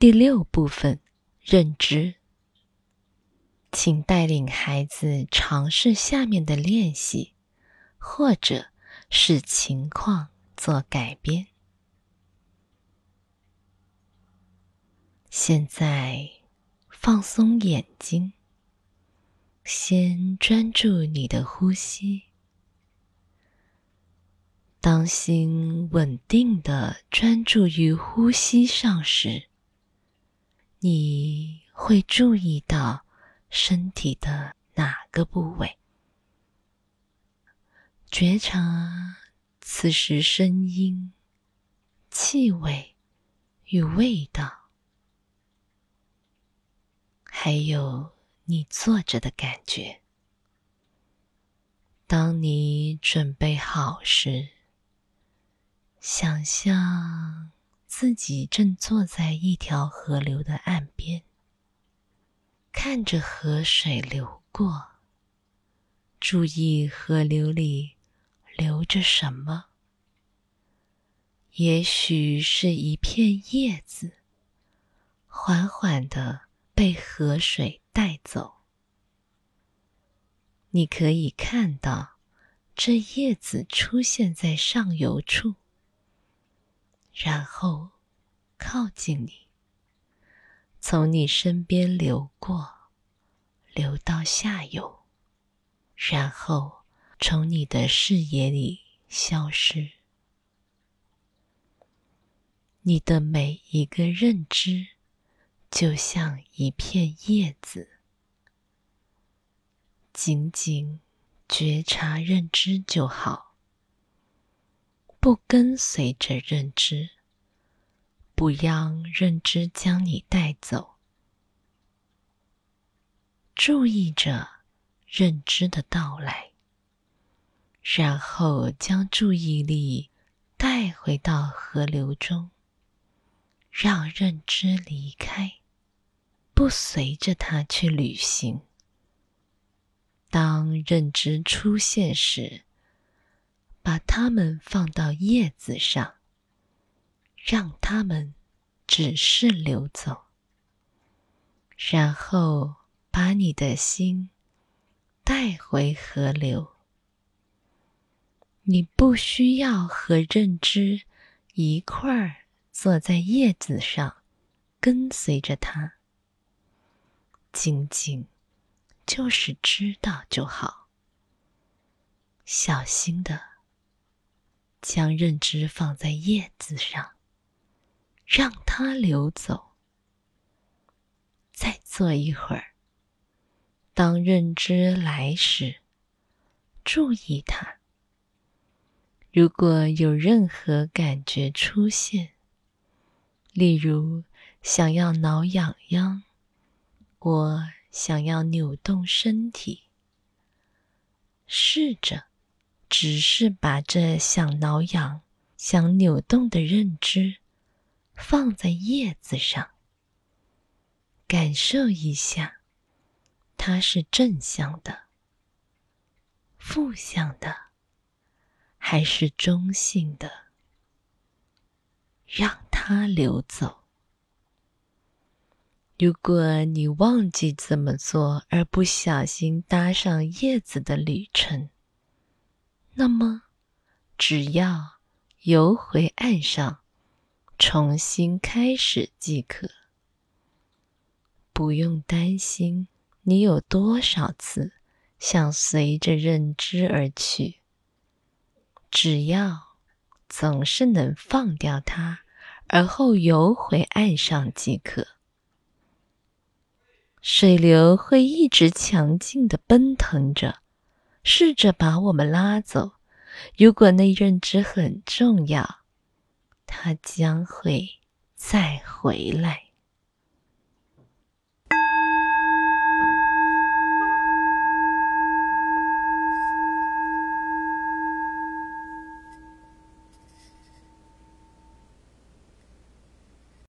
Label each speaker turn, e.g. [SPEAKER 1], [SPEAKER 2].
[SPEAKER 1] 第六部分，认知。请带领孩子尝试下面的练习，或者视情况做改编。现在放松眼睛，先专注你的呼吸。当心稳定的专注于呼吸上时，你会注意到身体的哪个部位？觉察此时声音、气味与味道，还有你坐着的感觉。当你准备好时。想象自己正坐在一条河流的岸边，看着河水流过，注意河流里流着什么。也许是一片叶子，缓缓的被河水带走。你可以看到这叶子出现在上游处。然后靠近你，从你身边流过，流到下游，然后从你的视野里消失。你的每一个认知，就像一片叶子，仅仅觉察认知就好。不跟随着认知，不让认知将你带走。注意着认知的到来，然后将注意力带回到河流中，让认知离开，不随着它去旅行。当认知出现时，把它们放到叶子上，让它们只是流走。然后把你的心带回河流。你不需要和认知一块儿坐在叶子上，跟随着它。仅仅就是知道就好。小心的。将认知放在叶子上，让它流走。再坐一会儿。当认知来时，注意它。如果有任何感觉出现，例如想要挠痒痒，或想要扭动身体，试着。只是把这想挠痒、想扭动的认知放在叶子上，感受一下，它是正向的、负向的，还是中性的？让它流走。如果你忘记怎么做，而不小心搭上叶子的旅程。那么，只要游回岸上，重新开始即可。不用担心你有多少次想随着认知而去，只要总是能放掉它，而后游回岸上即可。水流会一直强劲的奔腾着。试着把我们拉走。如果那认知很重要，它将会再回来。